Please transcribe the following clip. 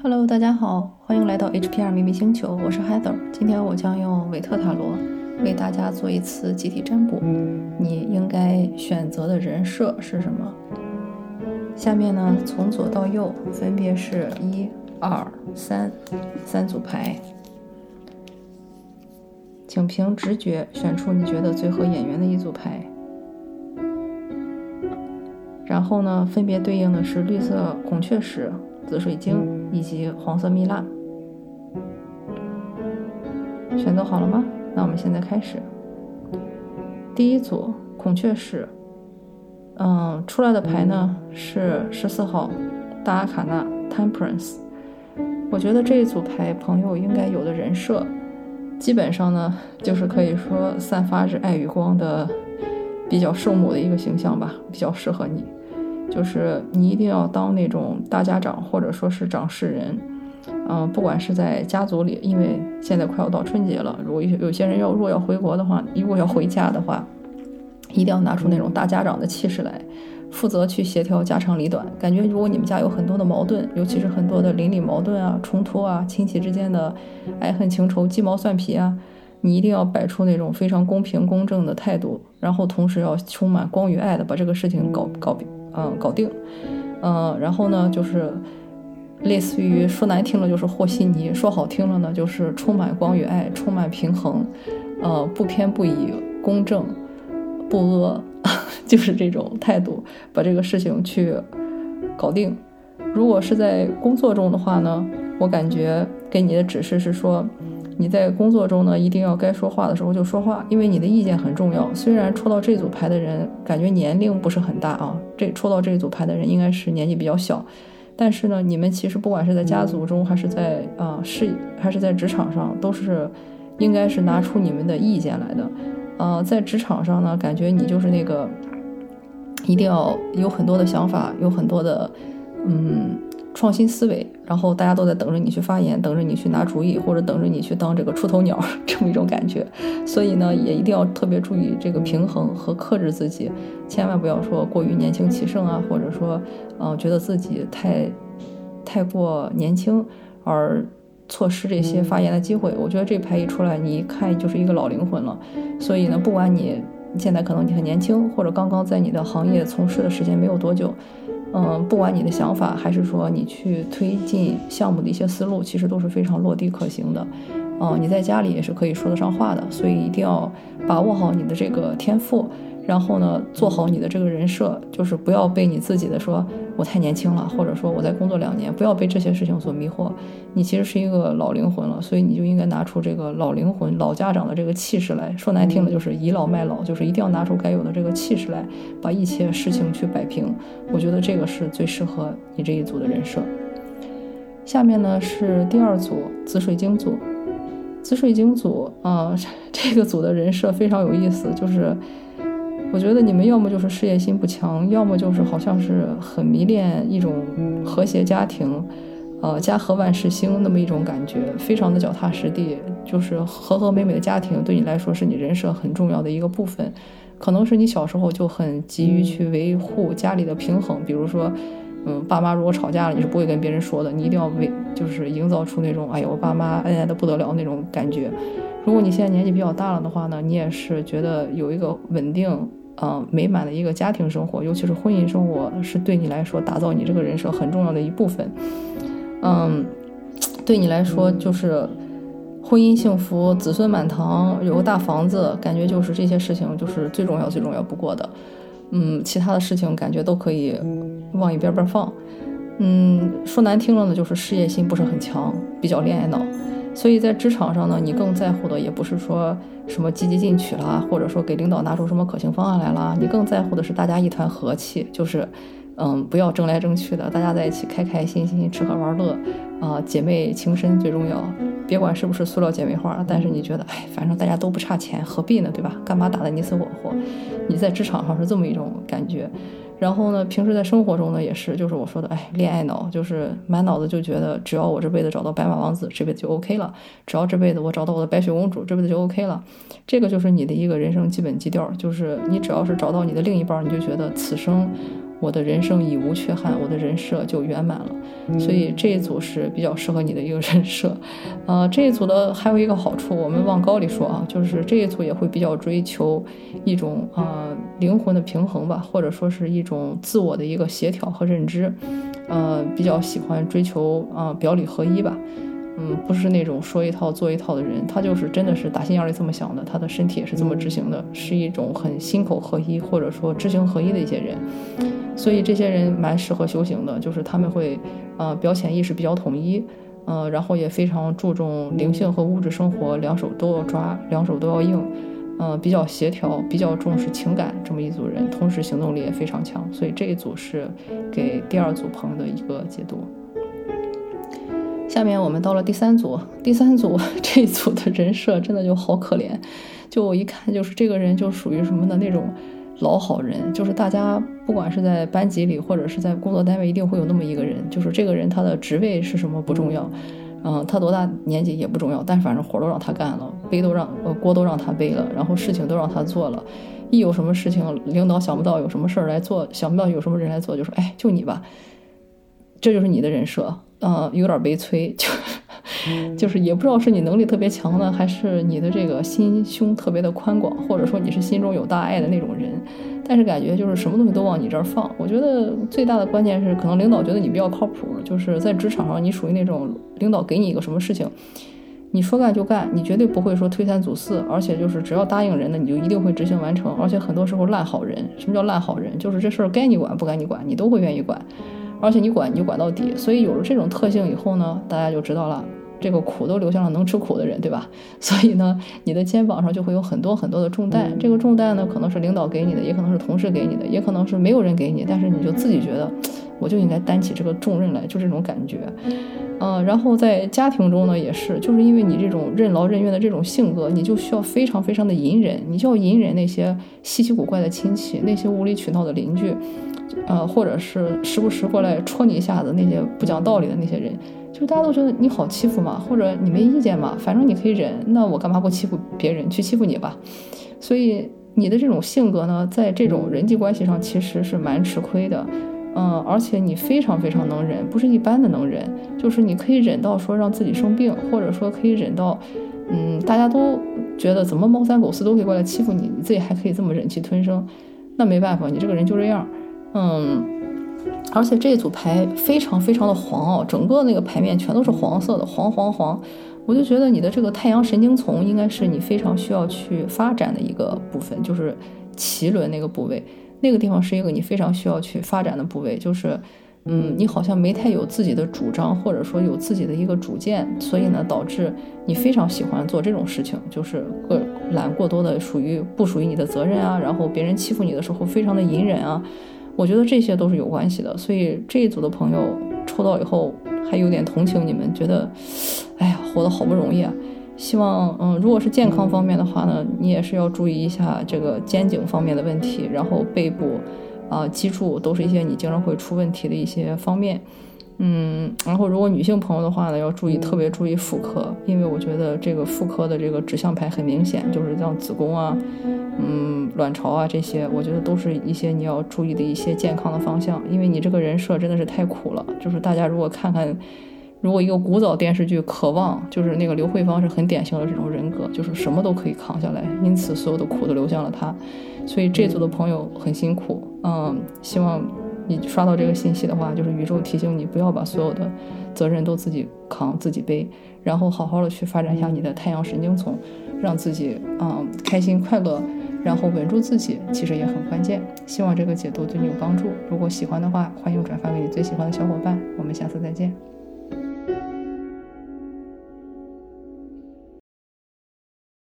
Hello，大家好，欢迎来到 HPR 秘密星球，我是 Heather。今天我将用韦特塔罗为大家做一次集体占卜。你应该选择的人设是什么？下面呢，从左到右分别是一、二、三三组牌，请凭直觉选出你觉得最合眼缘的一组牌。然后呢，分别对应的是绿色孔雀石、紫水晶以及黄色蜜蜡。选择好了吗？那我们现在开始。第一组孔雀石，嗯，出来的牌呢是十四号大阿卡纳 Temperance。我觉得这一组牌朋友应该有的人设，基本上呢就是可以说散发着爱与光的比较圣母的一个形象吧，比较适合你。就是你一定要当那种大家长或者说是长世人，嗯，不管是在家族里，因为现在快要到春节了，如果有有些人要如果要回国的话，如果要回家的话，一定要拿出那种大家长的气势来，负责去协调家长里短。感觉如果你们家有很多的矛盾，尤其是很多的邻里矛盾啊、冲突啊、亲戚之间的爱恨情仇、鸡毛蒜皮啊，你一定要摆出那种非常公平公正的态度，然后同时要充满光与爱的把这个事情搞搞。嗯，搞定，嗯，然后呢，就是类似于说难听了就是和稀泥，说好听了呢就是充满光与爱，充满平衡，呃，不偏不倚，公正，不阿，就是这种态度，把这个事情去搞定。如果是在工作中的话呢，我感觉给你的指示是说。你在工作中呢，一定要该说话的时候就说话，因为你的意见很重要。虽然抽到这组牌的人感觉年龄不是很大啊，这抽到这组牌的人应该是年纪比较小，但是呢，你们其实不管是在家族中，还是在啊事，还是在职场上，都是应该是拿出你们的意见来的。呃，在职场上呢，感觉你就是那个一定要有很多的想法，有很多的嗯。创新思维，然后大家都在等着你去发言，等着你去拿主意，或者等着你去当这个出头鸟，这么一种感觉。所以呢，也一定要特别注意这个平衡和克制自己，千万不要说过于年轻气盛啊，或者说，嗯，觉得自己太太过年轻而错失这些发言的机会。我觉得这牌一出来，你一看就是一个老灵魂了。所以呢，不管你现在可能你很年轻，或者刚刚在你的行业从事的时间没有多久。嗯，不管你的想法，还是说你去推进项目的一些思路，其实都是非常落地可行的。嗯，你在家里也是可以说得上话的，所以一定要把握好你的这个天赋。然后呢，做好你的这个人设，就是不要被你自己的说我太年轻了，或者说我在工作两年，不要被这些事情所迷惑。你其实是一个老灵魂了，所以你就应该拿出这个老灵魂、老家长的这个气势来说难听的，就是倚老卖老，就是一定要拿出该有的这个气势来，把一切事情去摆平。我觉得这个是最适合你这一组的人设。下面呢是第二组紫水晶组，紫水晶组啊，这个组的人设非常有意思，就是。我觉得你们要么就是事业心不强，要么就是好像是很迷恋一种和谐家庭，呃，家和万事兴那么一种感觉，非常的脚踏实地，就是和和美美的家庭对你来说是你人设很重要的一个部分。可能是你小时候就很急于去维护家里的平衡，比如说，嗯，爸妈如果吵架了，你是不会跟别人说的，你一定要为就是营造出那种哎呀我爸妈恩爱的不得了那种感觉。如果你现在年纪比较大了的话呢，你也是觉得有一个稳定。嗯，美满的一个家庭生活，尤其是婚姻生活，是对你来说打造你这个人设很重要的一部分。嗯，对你来说就是婚姻幸福、子孙满堂、有个大房子，感觉就是这些事情就是最重要、最重要不过的。嗯，其他的事情感觉都可以往一边边放。嗯，说难听了呢，就是事业心不是很强，比较恋爱脑。所以在职场上呢，你更在乎的也不是说什么积极进取啦，或者说给领导拿出什么可行方案来啦，你更在乎的是大家一团和气，就是，嗯，不要争来争去的，大家在一起开开心心吃喝玩乐，啊，姐妹情深最重要，别管是不是塑料姐妹花，但是你觉得，哎，反正大家都不差钱，何必呢，对吧？干嘛打得你死我活？你在职场上是这么一种感觉。然后呢，平时在生活中呢，也是，就是我说的，哎，恋爱脑，就是满脑子就觉得，只要我这辈子找到白马王子，这辈子就 OK 了；只要这辈子我找到我的白雪公主，这辈子就 OK 了。这个就是你的一个人生基本基调，就是你只要是找到你的另一半，你就觉得此生我的人生已无缺憾，我的人设就圆满了。所以这一组是比较适合你的一个人设。呃，这一组的还有一个好处，我们往高里说啊，就是这一组也会比较追求一种呃灵魂的平衡吧，或者说是一种自我的一个协调和认知。呃，比较喜欢追求啊表里合一吧。嗯，不是那种说一套做一套的人，他就是真的是打心眼里这么想的，他的身体也是这么执行的，是一种很心口合一或者说知行合一的一些人，所以这些人蛮适合修行的，就是他们会，呃，表浅意识比较统一，呃，然后也非常注重灵性和物质生活两手都要抓，两手都要硬，呃，比较协调，比较重视情感这么一组人，同时行动力也非常强，所以这一组是给第二组朋友的一个解读。下面我们到了第三组，第三组 这一组的人设真的就好可怜，就我一看就是这个人就属于什么的那种老好人，就是大家不管是在班级里或者是在工作单位，一定会有那么一个人，就是这个人他的职位是什么不重要，嗯，他多大年纪也不重要，但反正活都让他干了，背都让呃锅都让他背了，然后事情都让他做了，一有什么事情领导想不到有什么事儿来做，想不到有什么人来做，就说哎就你吧，这就是你的人设。呃，有点悲催，就就是也不知道是你能力特别强呢，还是你的这个心胸特别的宽广，或者说你是心中有大爱的那种人。但是感觉就是什么东西都往你这儿放。我觉得最大的关键是，可能领导觉得你比较靠谱，就是在职场上你属于那种领导给你一个什么事情，你说干就干，你绝对不会说推三阻四，而且就是只要答应人的，你就一定会执行完成。而且很多时候烂好人，什么叫烂好人？就是这事儿该你管不该你管，你都会愿意管。而且你管你就管到底，所以有了这种特性以后呢，大家就知道了，这个苦都留下了能吃苦的人，对吧？所以呢，你的肩膀上就会有很多很多的重担，这个重担呢，可能是领导给你的，也可能是同事给你的，也可能是没有人给你，但是你就自己觉得，我就应该担起这个重任来，就这种感觉。嗯，然后在家庭中呢，也是，就是因为你这种任劳任怨的这种性格，你就需要非常非常的隐忍，你就要隐忍那些稀奇古怪的亲戚，那些无理取闹的邻居。呃，或者是时不时过来戳你一下子，那些不讲道理的那些人，就大家都觉得你好欺负嘛，或者你没意见嘛，反正你可以忍，那我干嘛不欺负别人去欺负你吧？所以你的这种性格呢，在这种人际关系上其实是蛮吃亏的，嗯，而且你非常非常能忍，不是一般的能忍，就是你可以忍到说让自己生病，或者说可以忍到，嗯，大家都觉得怎么猫三狗四都可以过来欺负你，你自己还可以这么忍气吞声，那没办法，你这个人就这样。嗯，而且这组牌非常非常的黄哦，整个那个牌面全都是黄色的，黄黄黄。我就觉得你的这个太阳神经丛应该是你非常需要去发展的一个部分，就是脐轮那个部位，那个地方是一个你非常需要去发展的部位。就是，嗯，你好像没太有自己的主张，或者说有自己的一个主见，所以呢，导致你非常喜欢做这种事情，就是过揽过多的属于不属于你的责任啊，然后别人欺负你的时候非常的隐忍啊。我觉得这些都是有关系的，所以这一组的朋友抽到以后还有点同情你们，觉得，哎呀，活得好不容易啊！希望，嗯，如果是健康方面的话呢，你也是要注意一下这个肩颈方面的问题，然后背部，啊，脊柱都是一些你经常会出问题的一些方面。嗯，然后如果女性朋友的话呢，要注意，特别注意妇科，因为我觉得这个妇科的这个指向牌很明显，就是像子宫啊，嗯，卵巢啊这些，我觉得都是一些你要注意的一些健康的方向。因为你这个人设真的是太苦了，就是大家如果看看，如果一个古早电视剧《渴望》，就是那个刘慧芳是很典型的这种人格，就是什么都可以扛下来，因此所有的苦都流向了她，所以这组的朋友很辛苦，嗯，希望。你刷到这个信息的话，就是宇宙提醒你不要把所有的责任都自己扛、自己背，然后好好的去发展一下你的太阳神经丛，让自己嗯开心快乐，然后稳住自己，其实也很关键。希望这个解读对你有帮助。如果喜欢的话，欢迎转发给你最喜欢的小伙伴。我们下次再见。